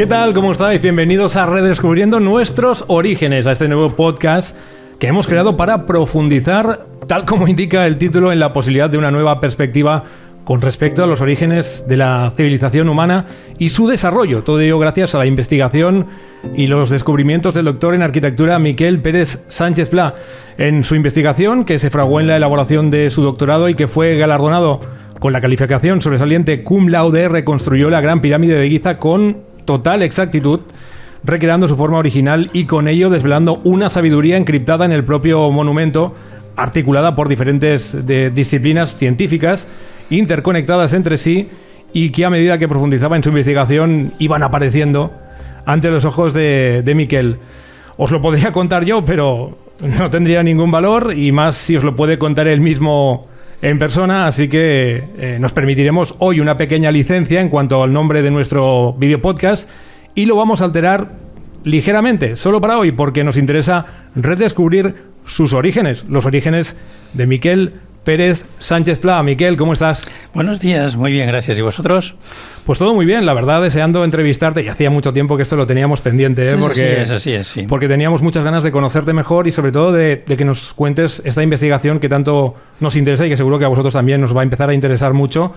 ¿Qué tal? ¿Cómo estáis? Bienvenidos a Redescubriendo nuestros orígenes, a este nuevo podcast que hemos creado para profundizar, tal como indica el título, en la posibilidad de una nueva perspectiva con respecto a los orígenes de la civilización humana y su desarrollo. Todo ello gracias a la investigación y los descubrimientos del doctor en arquitectura Miquel Pérez Sánchez Pla. En su investigación, que se fraguó en la elaboración de su doctorado y que fue galardonado con la calificación sobresaliente cum laude, reconstruyó la Gran Pirámide de Giza con total exactitud, recreando su forma original y con ello desvelando una sabiduría encriptada en el propio monumento, articulada por diferentes disciplinas científicas, interconectadas entre sí y que a medida que profundizaba en su investigación iban apareciendo ante los ojos de, de Miquel. Os lo podría contar yo, pero no tendría ningún valor y más si os lo puede contar él mismo en persona, así que eh, nos permitiremos hoy una pequeña licencia en cuanto al nombre de nuestro video podcast y lo vamos a alterar ligeramente, solo para hoy, porque nos interesa redescubrir sus orígenes, los orígenes de Miquel Pérez Sánchez Pla. Miquel, ¿cómo estás? Buenos días, muy bien, gracias. ¿Y vosotros? Pues todo muy bien, la verdad, deseando entrevistarte. Y hacía mucho tiempo que esto lo teníamos pendiente, ¿eh? porque, es, así es, sí. porque teníamos muchas ganas de conocerte mejor y sobre todo de, que nos cuentes esta investigación que tanto nos interesa y que seguro que a vosotros también nos va a empezar a interesar mucho.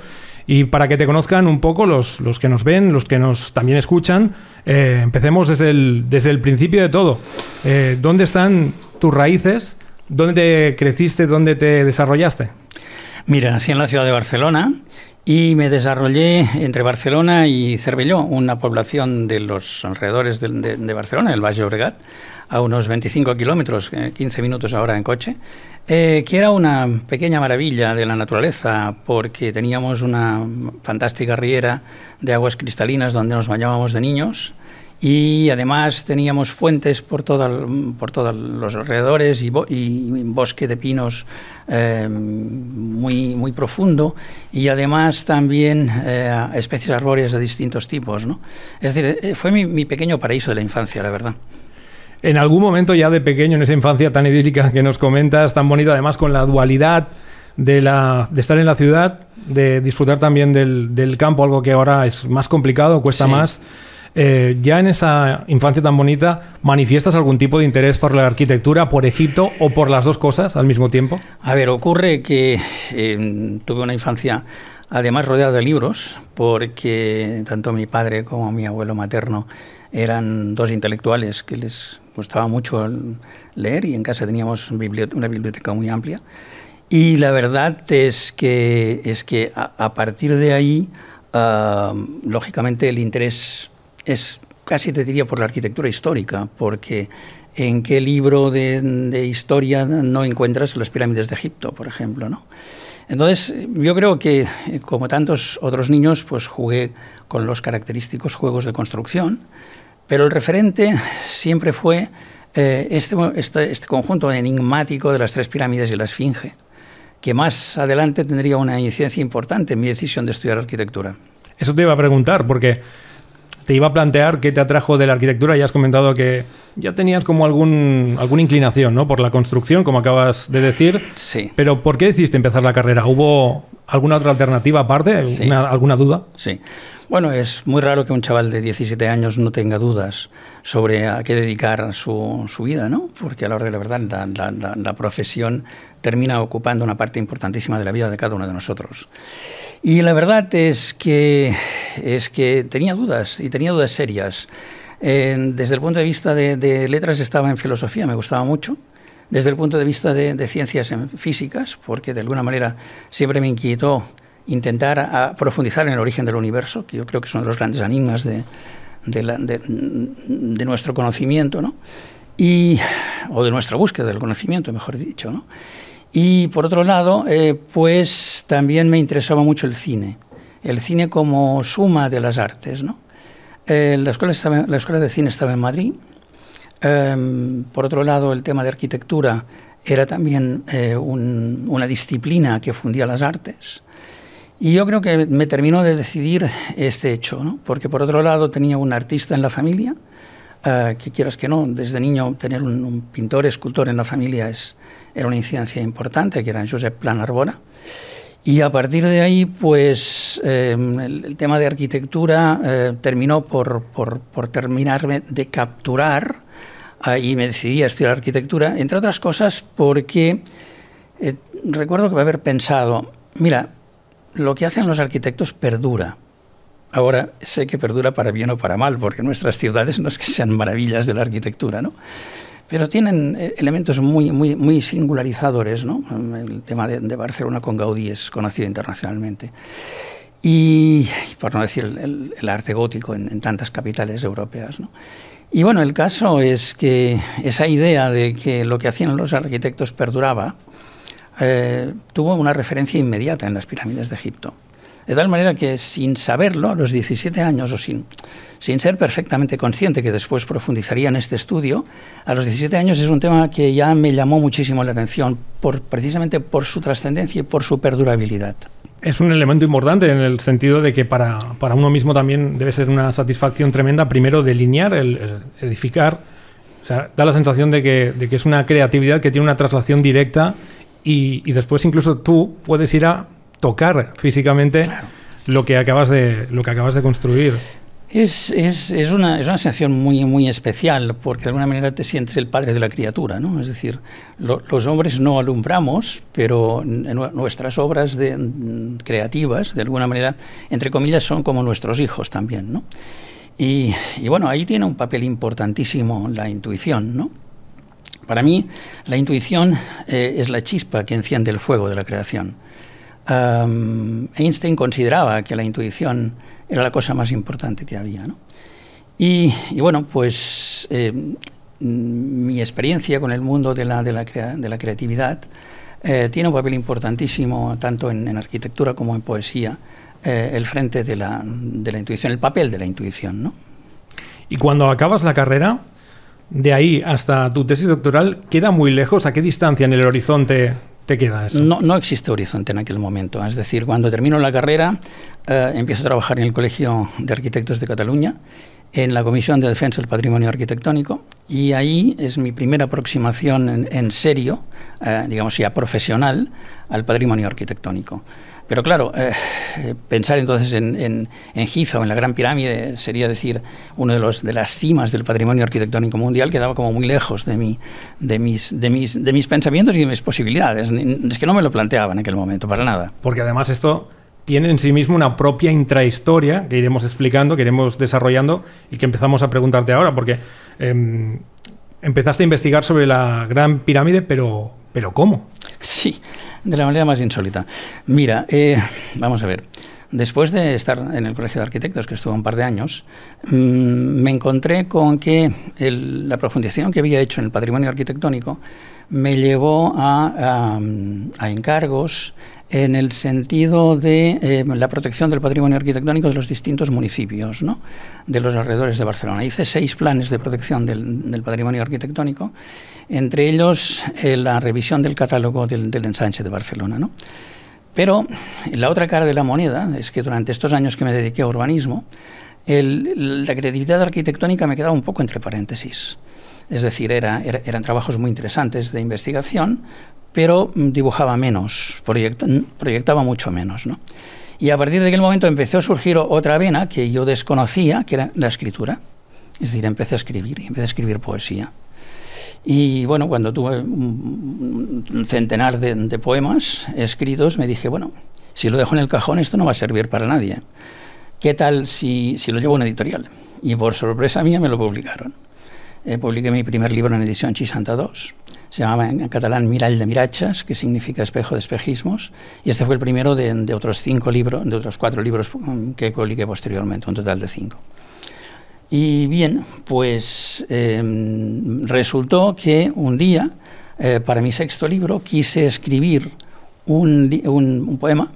Y para que te conozcan un poco los, los que nos ven, los que nos también escuchan, eh, empecemos desde el, desde el principio de todo. Eh, ¿Dónde están tus raíces? ¿Dónde te creciste? ¿Dónde te desarrollaste? Mira, nací en la ciudad de Barcelona y me desarrollé entre Barcelona y Cervelló, una población de los alrededores de, Barcelona, el Valle Obregat, a unos 25 kilómetros, 15 eh, minutos ahora en coche, eh, que era una pequeña maravilla de la naturaleza porque teníamos una fantástica riera de aguas cristalinas donde nos bañábamos de niños y además teníamos fuentes por, por todos los alrededores y, bosque de pinos eh, muy, muy profundo y además también eh, especies arbóreas de distintos tipos. ¿no? Es decir, eh, fue mi, pequeño paraíso de la infancia, la verdad. En algún momento ya de pequeño, en esa infancia tan idílica que nos comentas, tan bonita además con la dualidad de, la, de estar en la ciudad, de disfrutar también del, del campo, algo que ahora es más complicado, cuesta más. Eh, ya en esa infancia tan bonita, ¿manifiestas algún tipo de interés por la arquitectura, por Egipto o por las dos cosas al mismo tiempo? A ver, ocurre que eh, tuve una infancia además rodeada de libros, porque tanto mi padre como mi abuelo materno eran dos intelectuales que les gustaba mucho leer y en casa teníamos una biblioteca muy amplia. Y la verdad es que, es que a, partir de ahí, ah, lógicamente, el interés es casi te diría por la arquitectura histórica, porque en qué libro de, historia no encuentras las pirámides de Egipto, por ejemplo, ¿no? Entonces, yo creo que, como tantos otros niños, pues jugué con los característicos juegos de construcción, pero el referente siempre fue eh, este, este, este, conjunto enigmático de las tres pirámides y la esfinge, que más adelante tendría una incidencia importante en mi decisión de estudiar arquitectura. Eso te iba a preguntar, porque te iba a plantear qué te atrajo de la arquitectura. Ya has comentado que ya tenías como algún, alguna inclinación ¿no? por la construcción, como acabas de decir. Sí. Pero ¿por qué decidiste empezar la carrera? ¿Hubo alguna otra alternativa aparte? ¿Alguna duda? Sí. Bueno, es muy raro que un chaval de 17 años no tenga dudas sobre a qué dedicar su, su vida, ¿no? Porque a la hora de la verdad la, la, la, profesión termina ocupando una parte importantísima de la vida de cada uno de nosotros. Y la verdad es que, es que tenía dudas, y tenía dudas serias. desde el punto de vista de, de, letras estaba en filosofía, me gustaba mucho. Desde el punto de vista de, de ciencias en físicas, porque de alguna manera siempre me inquietó intentar a profundizar en el origen del universo, que yo creo que son los grandes enigmas de, de, nuestro conocimiento, ¿no? Y, o de nuestra búsqueda del conocimiento, mejor dicho. ¿no? Y por otro lado, eh, pues también me interesaba mucho el cine, el cine como suma de las artes. ¿no? Eh, la, escuela estaba, la escuela de cine estaba en Madrid. Em, por otro lado, el tema de arquitectura era también eh, una disciplina que fundía las artes. Y yo creo que me terminó de decidir este hecho, ¿no? porque por otro lado tenía un artista en la familia, uh, que quieras que no, desde niño tener un, un, pintor, escultor en la familia es, era una incidencia importante, que era Josep Plan Arbora. Y a partir de ahí, pues el, tema de arquitectura terminó por, por, por, terminarme de capturar y me decidí a estudiar arquitectura, entre otras cosas porque recuerdo que haber pensado, mira, lo que hacen los arquitectos perdura. Ahora sé que perdura para bien o para mal, porque nuestras ciudades no es que sean maravillas de la arquitectura, ¿no? Pero tienen eh, elementos muy, muy, muy singularizadores, ¿no? El tema de, Barcelona con Gaudí es conocido internacionalmente. Y, por no decir el, arte gótico en, tantas capitales europeas, ¿no? Y bueno, el caso es que esa idea de que lo que hacían los arquitectos perduraba, eh, tuvo una referencia inmediata en las pirámides de Egipto. De tal manera que sin saberlo, a los 17 años o sin, sin ser perfectamente consciente, que después profundizaría en este estudio, a los 17 años es un tema que ya me llamó muchísimo la atención, por, precisamente por su trascendencia y por su perdurabilidad. Es un elemento importante en el sentido de que para, para uno mismo también debe ser una satisfacción tremenda, primero delinear, el, edificar. O sea, da la sensación de que, de que es una creatividad que tiene una traslación directa y, después incluso tú puedes ir a tocar físicamente lo, que acabas de, lo que acabas de construir. Es, es, es, una, es, una, sensación muy, muy especial porque de alguna manera te sientes el padre de la criatura, ¿no? Es decir, los hombres no alumbramos, pero nuestras obras de, creativas, de alguna manera, entre comillas, son como nuestros hijos también, ¿no? Y, y bueno, ahí tiene un papel importantísimo la intuición, ¿no? Para mí, la intuición eh, es la chispa que enciende el fuego de la creación. Einstein consideraba que la intuición era la cosa más importante que había. Y, bueno, pues eh, mi experiencia con el mundo de la, de la, creatividad eh, tiene un papel importantísimo tanto en, en arquitectura como en poesía, el frente de la, de la intuición, el papel de la intuición. ¿no? Y cuando acabas la carrera, de ahí hasta tu tesis doctoral, ¿queda muy lejos? ¿A qué distancia en el horizonte te? No, no existe horizonte en aquel momento. Es decir, cuando termino la carrera, eh, empiezo a trabajar en el Colegio de Arquitectos de Cataluña, en la Comisión de Defensa del Patrimonio Arquitectónico, y ahí es mi primera aproximación en, serio, eh, digamos ya profesional, al patrimonio arquitectónico. Pero claro, eh, pensar entonces en, en, en, Giza o en la Gran Pirámide sería decir uno de, los, de las cimas del patrimonio arquitectónico mundial quedaba como muy lejos de, mi, de, mis, de, mis, de mis pensamientos y de mis posibilidades. Es que no me lo planteaba en aquel momento, para nada. Porque además esto tiene en sí mismo una propia intrahistoria que iremos explicando, que iremos desarrollando y que empezamos a preguntarte ahora, porque em, empezaste a investigar sobre la Gran Pirámide, pero, pero ¿cómo? Sí, de la manera más insólita. Mira, eh, vamos a ver. Después de estar en el Colegio de Arquitectos, que estuvo un par de años, mm, me encontré con que la profundización que había hecho en el patrimonio arquitectónico me llevó a, encargos en el sentido de eh, la protección del patrimonio arquitectónico de los distintos municipios ¿no? de los alrededores de Barcelona. Hice seis planes de protección del, patrimonio arquitectónico, entre ellos eh, la revisión del catálogo del, ensanche de Barcelona. ¿no? Pero la otra cara de la moneda es que durante estos años que me dediqué a urbanismo, la creatividad arquitectónica me quedaba un poco entre paréntesis. Es decir, era, eran trabajos muy interesantes de investigación, pero dibujaba menos, proyectaba mucho menos. ¿no? Y a partir de aquel momento empezó a surgir otra vena que yo desconocía, que era la escritura. Es decir, empecé a escribir, empecé a escribir poesía. Y bueno, cuando tuve un centenar de, poemas escritos, me dije, bueno, si lo dejo en el cajón, esto no va a servir para nadie. ¿Qué tal si, si lo llevo a una editorial? Y por sorpresa mía me lo publicaron. Eh, publiqué mi primer libro en edición 62 se llamaba en catalán Mirall de Mirachas, que significa espejo de espejismos, y este fue el primero de, otros cinco libros, de otros cuatro libros mm, que publiqué posteriormente, un total de cinco. Y bien, pues em, resultó que un día, eh, para mi sexto libro, quise escribir un, poema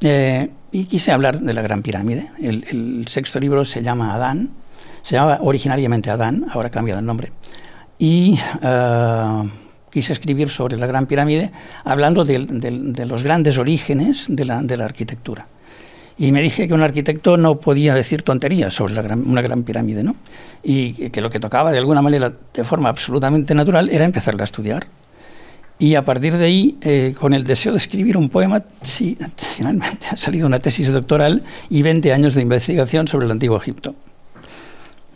eh, y quise hablar de la Gran Pirámide. El, sexto libro se llama Adán, se llamaba originariamente Adán, ahora ha cambiado el nombre y eh, quise escribir sobre la Gran Pirámide hablando de, los grandes orígenes de la, arquitectura. Y me dije que un arquitecto no podía decir tonterías sobre una gran pirámide, ¿no? Y que lo que tocaba de alguna manera, de forma absolutamente natural, era empezarla a estudiar. Y a partir de ahí, eh, con el deseo de escribir un poema, sí, finalmente ha salido una tesis doctoral y 20 años de investigación sobre el Antiguo Egipto.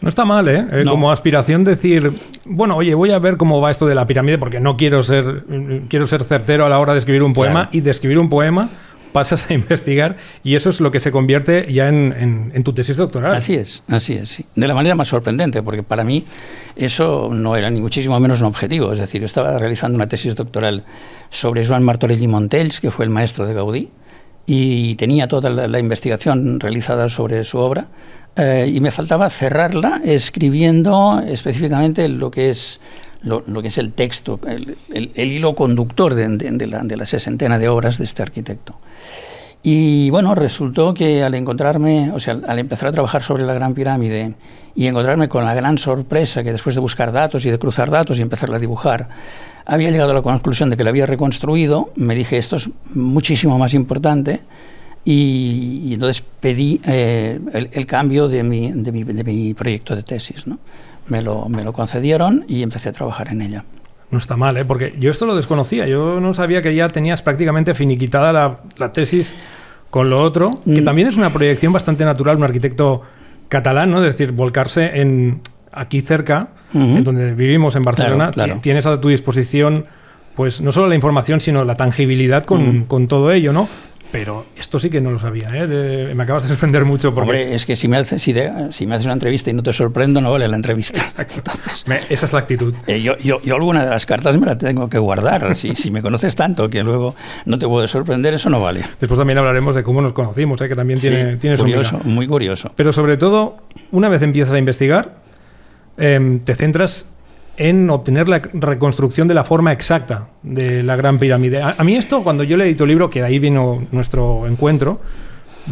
No está mal, ¿eh? eh como aspiración decir, bueno, oye, voy a ver cómo va esto de la pirámide porque no quiero ser, quiero ser certero a la hora de escribir un poema y de escribir un poema pasas a investigar y eso es lo que se convierte ya en, tu tesis doctoral. Así es, así es, sí. De la manera más sorprendente, porque para mí eso no era ni muchísimo menos un objetivo. Es decir, yo estaba realizando una tesis doctoral sobre Joan Martorell Montells, que fue el maestro de Gaudí, y tenía toda la, investigación realizada sobre su obra, eh, y me faltaba cerrarla escribiendo específicamente lo que es lo, que es el texto, el, hilo conductor de, la, de, la, sesentena de obras de este arquitecto. Y bueno, resultó que al encontrarme, o sea, al empezar a trabajar sobre la Gran Pirámide y encontrarme con la gran sorpresa que después de buscar datos y de cruzar datos y empezarla a dibujar, había llegado a la conclusión de que la había reconstruido, me dije, esto es muchísimo más importante, y, entonces pedí eh, el, cambio de mi, de mi, de mi proyecto de tesis. Me lo, me lo concedieron y empecé a trabajar en ella. No está mal, ¿eh? porque yo esto lo desconocía. Yo no sabía que ya tenías prácticamente finiquitada la, la tesis con lo otro, que mm. también es una proyección bastante natural, un arquitecto catalán, ¿no? Es decir, volcarse en aquí cerca, en donde vivimos en Barcelona, tienes a tu disposición pues no solo la información, sino la tangibilidad con, con todo ello, ¿no? Pero esto sí que no lo sabía, ¿eh? me acabas de sorprender mucho. Porque... Hombre, es que si me, haces, si, si me haces una entrevista y no te sorprendo, no vale la entrevista. esa es la actitud. Eh, yo, yo, yo, alguna de las cartas me la tengo que guardar. si, si me conoces tanto que luego no te puedo sorprender, eso no vale. Después también hablaremos de cómo nos conocimos, ¿eh? que también tiene, tiene curioso, muy curioso. Pero sobre todo, una vez empiezas a investigar, em, te centras en obtener la reconstrucción de la forma exacta de la Gran Pirámide. A, mí esto, cuando yo leí tu libro, que de ahí vino nuestro encuentro,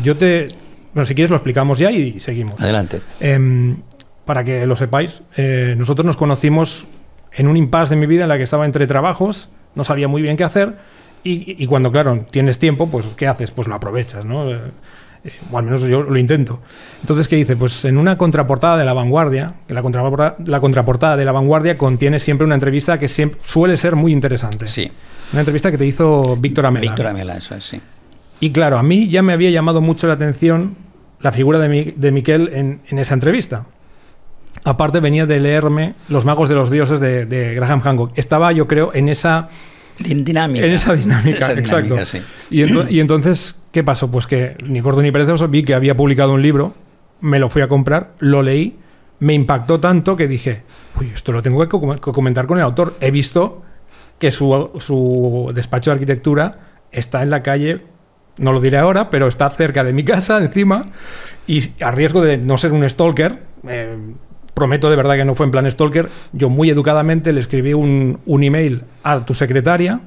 yo te... Bueno, si quieres lo explicamos ya y seguimos. Adelante. Em, para que lo sepáis, eh, nosotros nos conocimos en un impasse de mi vida en la que estaba entre trabajos, no sabía muy bien qué hacer, y, y cuando, claro, tienes tiempo, pues ¿qué haces? Pues lo aprovechas, ¿no? Eh, o al menos yo lo intento. Entonces, ¿qué dice? Pues en una contraportada de La Vanguardia, que la contraportada, la contraportada de La Vanguardia contiene siempre una entrevista que siempre, suele ser muy interesante. Sí. Una entrevista que te hizo Víctor Amela. Víctor Amela, eso es, sí. Y claro, a mí ya me había llamado mucho la atención la figura de, de Miquel en, en, esa entrevista. Aparte venía de leerme Los magos de los dioses de, de Graham Hancock. Estaba, yo creo, en esa dinámica. En esa dinámica, exacto. Y, y, entonces, ¿qué pasó? Pues que ni corto ni perezoso vi que había publicado un libro, me lo fui a comprar, lo leí, me impactó tanto que dije, uy, esto lo tengo que comentar con el autor. He visto que su, su despacho de arquitectura está en la calle, no lo diré ahora, pero está cerca de mi casa, encima, y a riesgo de no ser un stalker, eh, prometo de verdad que no fue en plan stalker, yo muy educadamente le escribí un, un email a tu secretaria,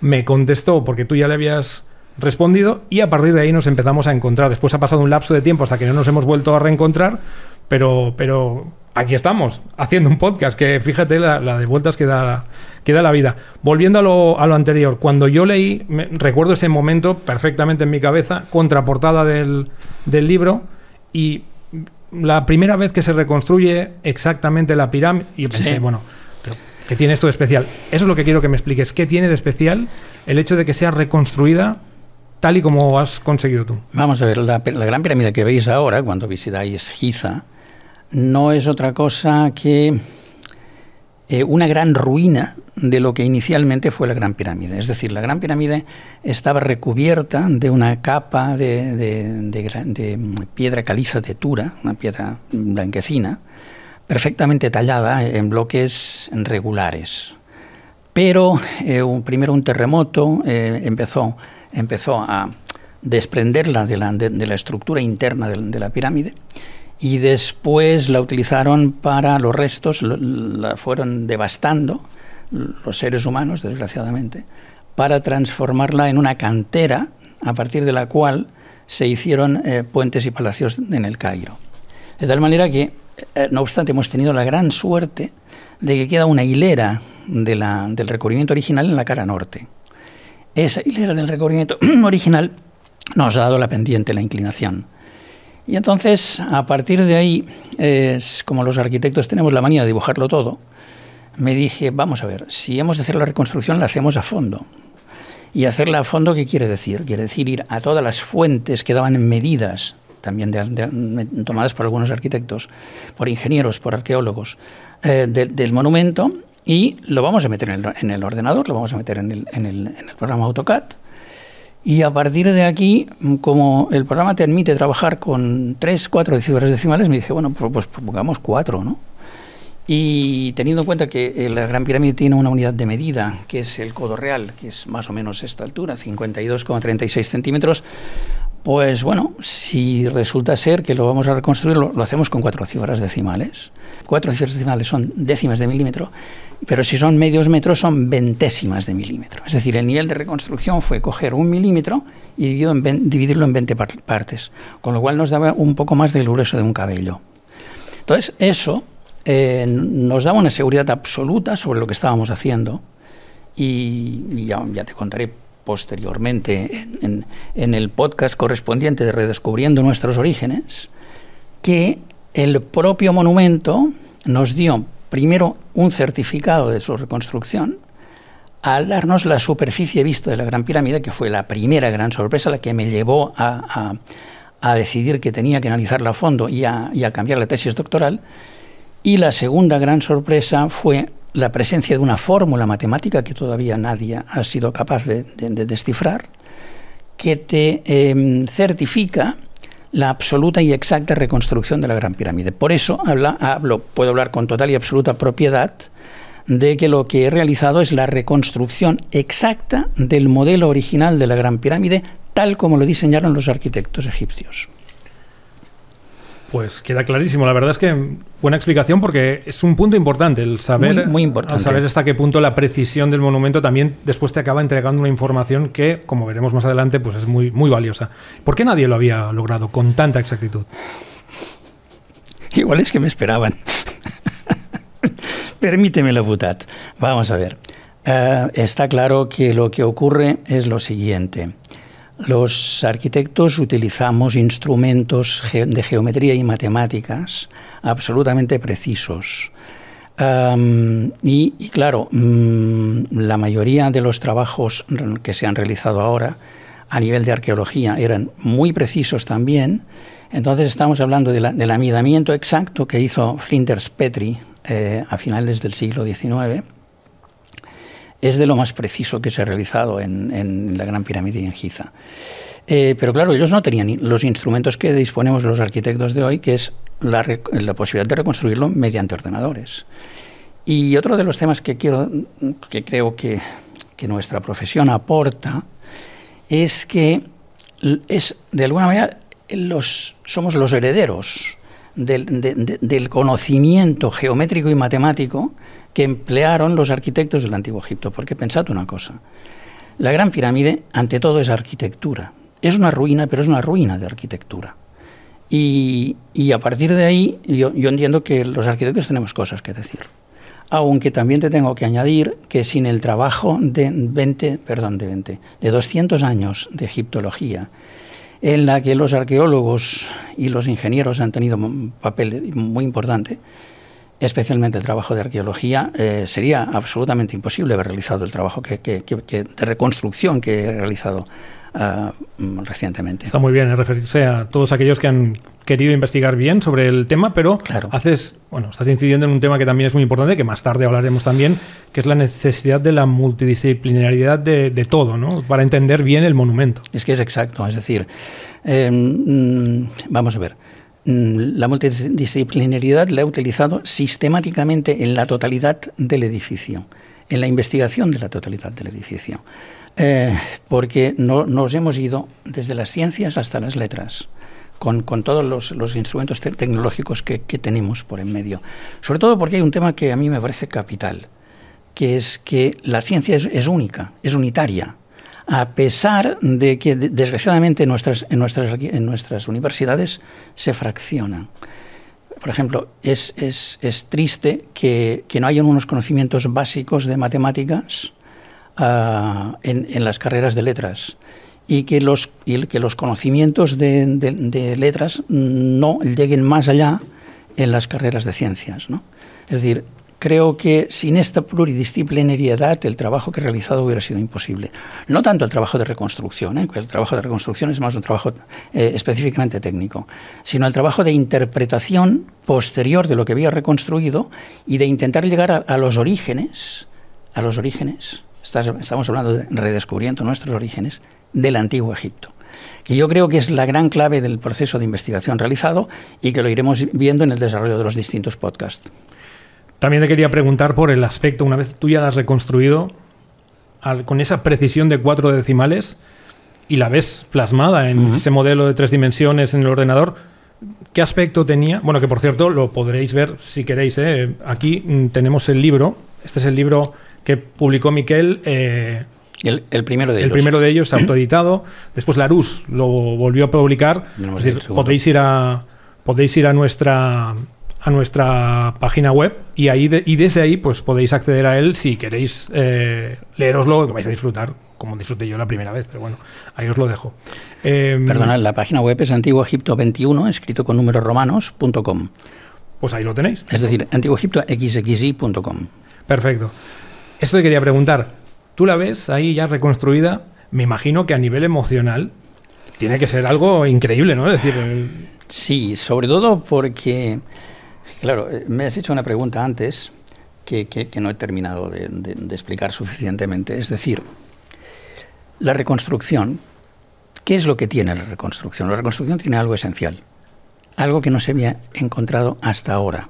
me contestó porque tú ya le habías respondido y a partir de ahí nos empezamos a encontrar. Después ha pasado un lapso de tiempo hasta que no nos hemos vuelto a reencontrar, pero, pero aquí estamos, haciendo un podcast, que fíjate la, de vueltas que da, que da, la vida. Volviendo a lo, a lo anterior, cuando yo leí, recuerdo ese momento perfectamente en mi cabeza, contraportada del, del libro, y la primera vez que se reconstruye exactamente la pirámide, y pensé, bueno, ¿qué tiene esto de especial? Eso es lo que quiero que me expliques. ¿Qué tiene de especial el hecho de que sea reconstruida tal y como has conseguido tú? Vamos a ver, la, la gran pirámide que veis ahora, cuando visitáis Giza, no es otra cosa que eh, una gran ruina de lo que inicialmente fue la Gran Pirámide. Es decir, la Gran Pirámide estaba recubierta de una capa de, piedra caliza de Tura, una piedra blanquecina, perfectamente tallada en bloques regulares. Pero eh, primero un terremoto eh, empezó, empezó a desprenderla de la, estructura interna de la pirámide y después la utilizaron para los restos, la fueron devastando los seres humanos, desgraciadamente, para transformarla en una cantera a partir de la cual se hicieron eh, puentes y palacios en el Cairo. De tal manera que, eh, no obstante, hemos tenido la gran suerte de que queda una hilera del recubrimiento original en la cara norte. Esa hilera del recubrimiento original nos ha dado la pendiente, la inclinación. Y entonces, a partir de ahí, es como los arquitectos tenemos la manía de dibujarlo todo, me dije, vamos a ver, si hemos de hacer la reconstrucción, la hacemos a fondo. Y hacerla a fondo, ¿qué quiere decir? Quiere decir ir a todas las fuentes que daban medidas, también tomadas por algunos arquitectos, por ingenieros, por arqueólogos, eh, del monumento y lo vamos a meter en el, ordenador, lo vamos a meter en el, en el programa AutoCAD. Y a partir de aquí, como el programa te admite trabajar con tres, cuatro cifras decimales, me dije, bueno, pues, pues pongamos cuatro, ¿no? Y teniendo en cuenta que la Gran Pirámide tiene una unidad de medida, que es el codo real, que es más o menos esta altura, 52,36 centímetros, pues bueno, si resulta ser que lo vamos a reconstruir, lo, hacemos con cuatro cifras decimales. Cuatro cifras decimales son décimas de milímetro, pero si son medios metros son ventésimas de milímetro. Es decir, el nivel de reconstrucción fue coger un milímetro y dividirlo en 20 partes, con lo cual nos daba un poco más del grueso de un cabello. Entonces, eso eh, nos daba una seguridad absoluta sobre lo que estábamos haciendo y, ya, te contaré posteriormente en, el podcast correspondiente de Redescubriendo nuestros orígenes, que el propio monumento nos dio primero un certificado de su reconstrucción, al darnos la superficie vista de la Gran Pirámide, que fue la primera gran sorpresa, la que me llevó a, a, decidir que tenía que analizarla a fondo a, y a cambiar la tesis doctoral, y la segunda gran sorpresa fue la presencia de una fórmula matemática que todavía nadie ha sido capaz de, descifrar, que te em, certifica la absoluta y exacta reconstrucción de la Gran Pirámide. Por eso hablo, puedo hablar con total y absoluta propiedad de que lo que he realizado es la reconstrucción exacta del modelo original de la Gran Pirámide, tal como lo diseñaron los arquitectos egipcios. Pues queda clarísimo. La verdad es que buena explicación porque es un punto importante el saber, muy, importante. saber hasta qué punto la precisión del monumento también después te acaba entregando una información que, como veremos más adelante, pues es muy, muy valiosa. ¿Por qué nadie lo había logrado con tanta exactitud? Igual es que me esperaban. Permíteme la putat. Vamos a ver. Eh, está claro que lo que ocurre es lo siguiente. Los arquitectos utilizamos instrumentos de geometría y matemáticas absolutamente precisos. y, claro, mm, la mayoría de los trabajos que se han realizado ahora a nivel de arqueología eran muy precisos también. Entonces estamos hablando del amidamiento exacto que hizo Flinders Petrie eh, a finales del siglo XIX es de lo más preciso que se ha realizado en, la Gran Pirámide y en Giza. Eh, pero claro, ellos no tenían los instrumentos que disponemos los arquitectos de hoy, que es la, posibilidad de reconstruirlo mediante ordenadores. Y otro de los temas que, quiero, que creo que, nuestra profesión aporta es que es, de alguna manera los, somos los herederos del conocimiento geométrico y matemático que emplearon los arquitectos del Antiguo Egipto. Porque pensad una cosa, la Gran Pirámide ante todo es arquitectura. Es una ruina, pero es una ruina de arquitectura. Y, a partir de ahí yo, entiendo que los arquitectos tenemos cosas que decir. Aunque también te tengo que añadir que sin el trabajo de 20, perdón, de 20, de 200 años de egiptología, en la que los arqueólogos y los ingenieros han tenido un papel muy importante, especialmente el trabajo de arqueología, eh, sería absolutamente imposible haber realizado el trabajo que, de reconstrucción que he realizado mm, recientemente. Está muy bien referirse a todos aquellos que han querido investigar bien sobre el tema, pero haces, bueno, estás incidiendo en un tema que también es muy importante, que más tarde hablaremos también, que es la necesidad de la multidisciplinaridad de, todo, ¿no? Para entender bien el monumento. Es que es exacto, es decir, em, mm, vamos a ver. Mm, la multidisciplinaridad la he utilizado sistemáticamente en la totalidad del edificio, en la investigación de la totalidad del edificio, eh, porque no, nos hemos ido desde las ciencias hasta las letras. Con, todos los, instrumentos tecnológicos que, tenemos por en medio. Sobre todo porque hay un tema que a mí me parece capital, que es que la ciencia es única, es unitaria a pesar de que desgraciadamente en nuestras, en nuestras, en nuestras universidades se fraccionan. Por ejemplo, es, triste que, no haya unos conocimientos básicos de matemáticas ah, en, las carreras de letras y que los, que los conocimientos de, letras no lleguen más allá en las carreras de ciencias. Es decir, creo que sin esta pluridisciplinariedad el trabajo que he realizado hubiera sido imposible. No tanto el trabajo de reconstrucción, ¿eh? el trabajo de reconstrucción es más un trabajo eh, específicamente técnico, sino el trabajo de interpretación posterior de lo que había reconstruido y de intentar llegar a, los orígenes, a los orígenes, estamos hablando de redescubriendo nuestros orígenes del antiguo Egipto que yo creo que es la gran clave del proceso de investigación realizado y que lo iremos viendo en el desarrollo de los distintos podcasts. También te quería preguntar por el aspecto, una vez tú ya la has reconstruido, con esa precisión de cuatro decimales y la ves plasmada en ese modelo de tres dimensiones en el ordenador, ¿qué aspecto tenía? Bueno, que por cierto lo podréis ver si queréis. ¿eh? Aquí mm, tenemos el libro, este es el libro que publicó Miquel. Eh, el, primero de ellos. El primero de ellos, autoeditado. Después Larus lo volvió a publicar. podéis ir a podéis ir a nuestra a nuestra página web y ahí y desde ahí pues podéis acceder a él si queréis eh, leeroslo que vais a disfrutar como disfruté yo la primera vez pero bueno ahí os lo dejo. Eh, Perdona, la página web es antiguoegipto21 escrito con números romanos.com pues ahí lo tenéis. Es decir antiguoegiptoxxi.com perfecto. Esto te quería preguntar tú la ves ahí ya reconstruida me imagino que a nivel emocional tiene que ser algo increíble no es decir sí sobre todo porque Claro, eh, me has hecho una pregunta antes que, no he terminado de, explicar suficientemente. Es decir, la reconstrucción, ¿qué es lo que tiene la reconstrucción? La reconstrucción tiene algo esencial, algo que no se había encontrado hasta ahora,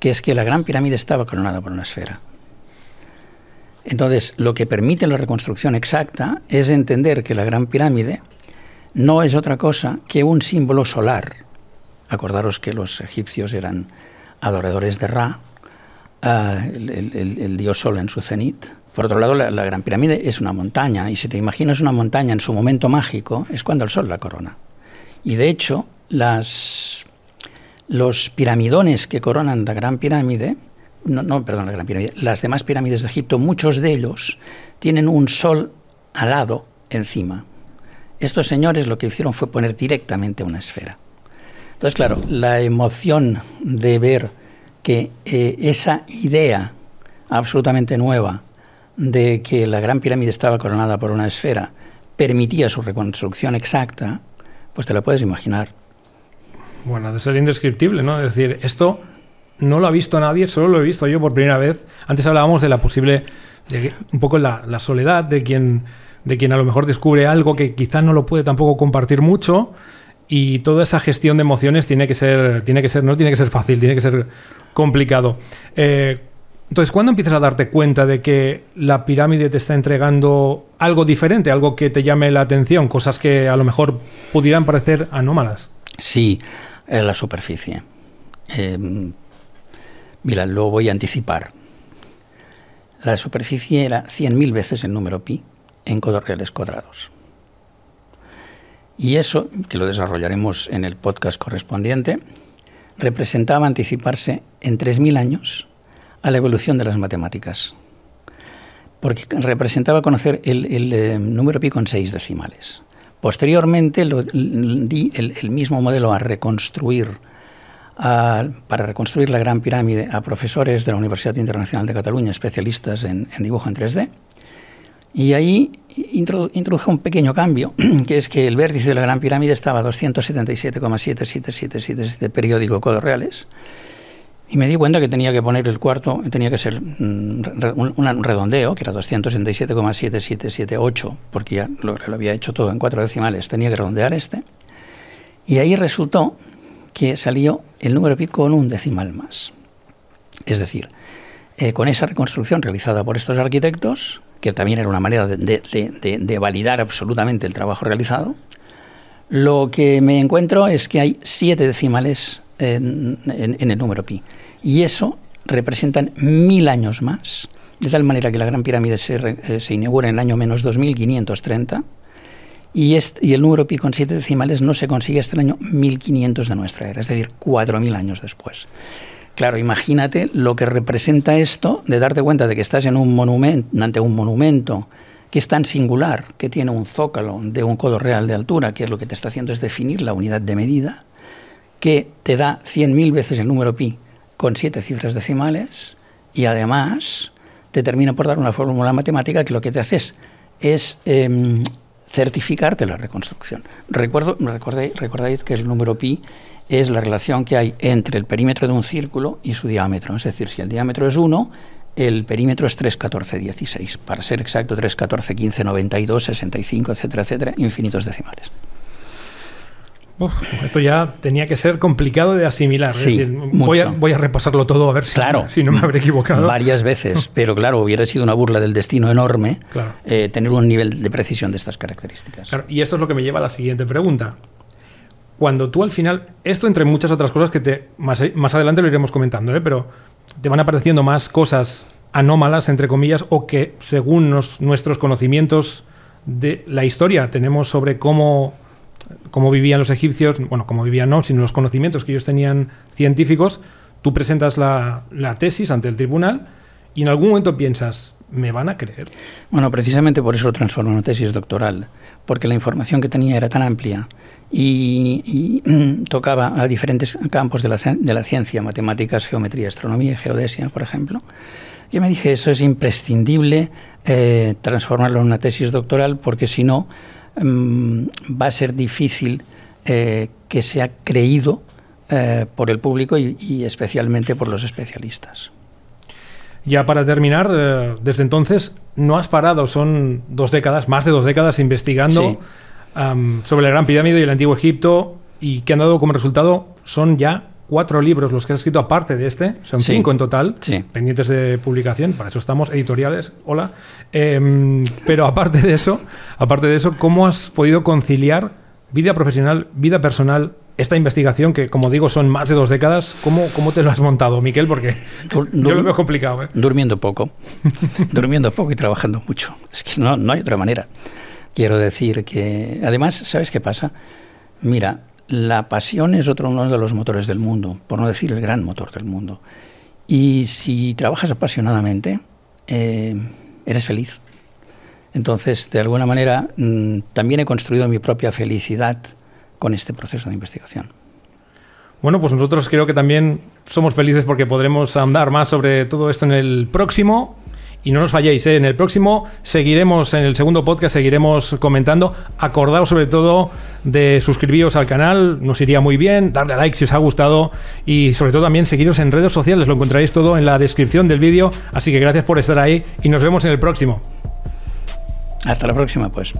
que es que la Gran Pirámide estaba coronada por una esfera. Entonces, lo que permite la reconstrucción exacta es entender que la Gran Pirámide no es otra cosa que un símbolo solar Acordaros que los egipcios eran adoradores de Ra, eh, el, dios Sol en su cenit. Por otro lado, la, Gran Pirámide es una montaña, y si te imaginas una montaña en su momento mágico, es cuando el Sol la corona. Y de hecho, los piramidones que coronan la Gran Pirámide, no, no, perdón, la Gran Pirámide, las demás pirámides de Egipto, muchos de ellos tienen un Sol alado encima. Estos señores lo que hicieron fue poner directamente una esfera. Entonces, claro, la emoción de ver que eh, esa idea absolutamente nueva de que la Gran Pirámide estaba coronada por una esfera permitía su reconstrucción exacta, pues te lo puedes imaginar. Bueno, de ser indescriptible, ¿no? Es decir, esto no lo ha visto nadie, solo lo he visto yo por primera vez. Antes hablábamos de la posible, un poco la, la soledad de quien, de quien a lo mejor descubre algo que quizás no lo puede tampoco compartir mucho y toda esa gestión de emociones tiene que ser, tiene que ser, no tiene que ser fácil, tiene que ser complicado. Eh, entonces, ¿cuándo empiezas a darte cuenta de que la pirámide te está entregando algo diferente, algo que te llame la atención, cosas que a lo mejor pudieran parecer anómalas? Sí, en la superficie. Em, mira, lo voy a anticipar. La superficie era 100.000 veces el número pi en reales cuadrados. Y eso, que lo desarrollaremos en el podcast correspondiente, representaba anticiparse en 3.000 años a la evolución de las matemáticas, porque representaba conocer el, eh, número pi con seis decimales. Posteriormente di el, mismo modelo a reconstruir, para reconstruir la Gran Pirámide a profesores de la Universidad Internacional de Cataluña, especialistas en, en dibujo en 3D, y ahí introduje un pequeño cambio, que es que el vértice de la Gran Pirámide estaba a 277,77777 periódico codos reales. Y me di cuenta que tenía que poner el cuarto, tenía que ser mm, un redondeo, que era 277,7778, porque ya lo, lo había hecho todo en cuatro decimales, tenía que redondear este. Y ahí resultó que salió el número pi con un decimal más. Es decir, eh, con esa reconstrucción realizada por estos arquitectos, que también era una manera de, validar absolutamente el trabajo realizado, lo que me encuentro es que hay siete decimales en, el número pi. Y eso representan mil años más, de tal manera que la Gran Pirámide se, eh, inaugura en el año menos 2530 y, y el número pi con siete decimales no se consigue hasta el año 1500 de nuestra era, es decir, cuatro mil años después. Claro, imagínate lo que representa esto de darte cuenta de que estás en un monumento, ante un monumento que es tan singular, que tiene un zócalo de un codo real de altura, que es lo que te está haciendo es definir la unidad de medida, que te da 100.000 veces el número pi con siete cifras decimales, y además te termina por dar una fórmula matemática que lo que te hace es, em, certificarte la reconstrucción. Recuerdo, recordáis, recordáis que el número pi es la relación que hay entre el perímetro de un círculo y su diámetro. Es decir, si el diámetro es 1, el perímetro es 3, 14, 16. Para ser exacto, 3, 14, 15, 92, 65, etcétera, etcétera, infinitos decimales. esto ya tenía que ser complicado de asimilar. Sí, voy, a, voy, a, repasarlo todo a ver si, si no me habré equivocado. Varias veces, pero claro, hubiera sido una burla del destino enorme eh, tener un nivel de precisión de estas características. y esto es lo que me lleva a la siguiente pregunta. Cuando tú al final, esto entre muchas otras cosas que te, más, más adelante lo iremos comentando, ¿eh? pero te van apareciendo más cosas anómalas, entre comillas, o que según nuestros conocimientos de la historia tenemos sobre cómo, cómo vivían los egipcios, bueno, cómo vivían no, sino los conocimientos que ellos tenían científicos, tú presentas la, la tesis ante el tribunal y en algún momento piensas, ¿me van a creer? Bueno, precisamente por eso lo transformo en tesis doctoral, porque la información que tenía era tan amplia y, tocaba a diferentes campos de la, de la, ciencia, matemáticas, geometría, astronomía y geodesia, por ejemplo, que me dije, eso es imprescindible eh, transformarlo en una tesis doctoral porque si no mm, va a ser difícil eh, que sea creído eh, por el público y, especialmente por los especialistas. Ya para terminar, desde entonces no has parado, son dos décadas, más de dos décadas investigando sobre la Gran Pirámide y el Antiguo Egipto y que han dado como resultado son ya cuatro libros los que has escrito aparte de este, son cinco en total, pendientes de publicación, para eso estamos, editoriales, hola. Em, pero aparte de eso, aparte de eso, ¿cómo has podido conciliar vida profesional, vida personal, esta investigación, que como digo son más de dos décadas, ¿cómo, cómo te lo has montado, Miquel? Porque yo lo veo complicado. ¿eh? Durmiendo poco, durmiendo poco y trabajando mucho. Es que no, no hay otra manera. Quiero decir que, además, ¿sabes qué pasa? Mira, la pasión es otro uno de los motores del mundo, por no decir el gran motor del mundo. Y si trabajas apasionadamente, eh, eres feliz. Entonces, de alguna manera, mm, también he construido mi propia felicidad con este proceso de investigación. Bueno, pues nosotros creo que también somos felices porque podremos andar más sobre todo esto en el próximo y no nos falléis, ¿eh? en el próximo seguiremos, en el segundo podcast seguiremos comentando. Acordaos sobre todo de suscribiros al canal, nos iría muy bien, darle a like si os ha gustado y sobre todo también seguiros en redes sociales, lo encontraréis todo en la descripción del vídeo. Así que gracias por estar ahí y nos vemos en el próximo. Hasta la próxima, pues.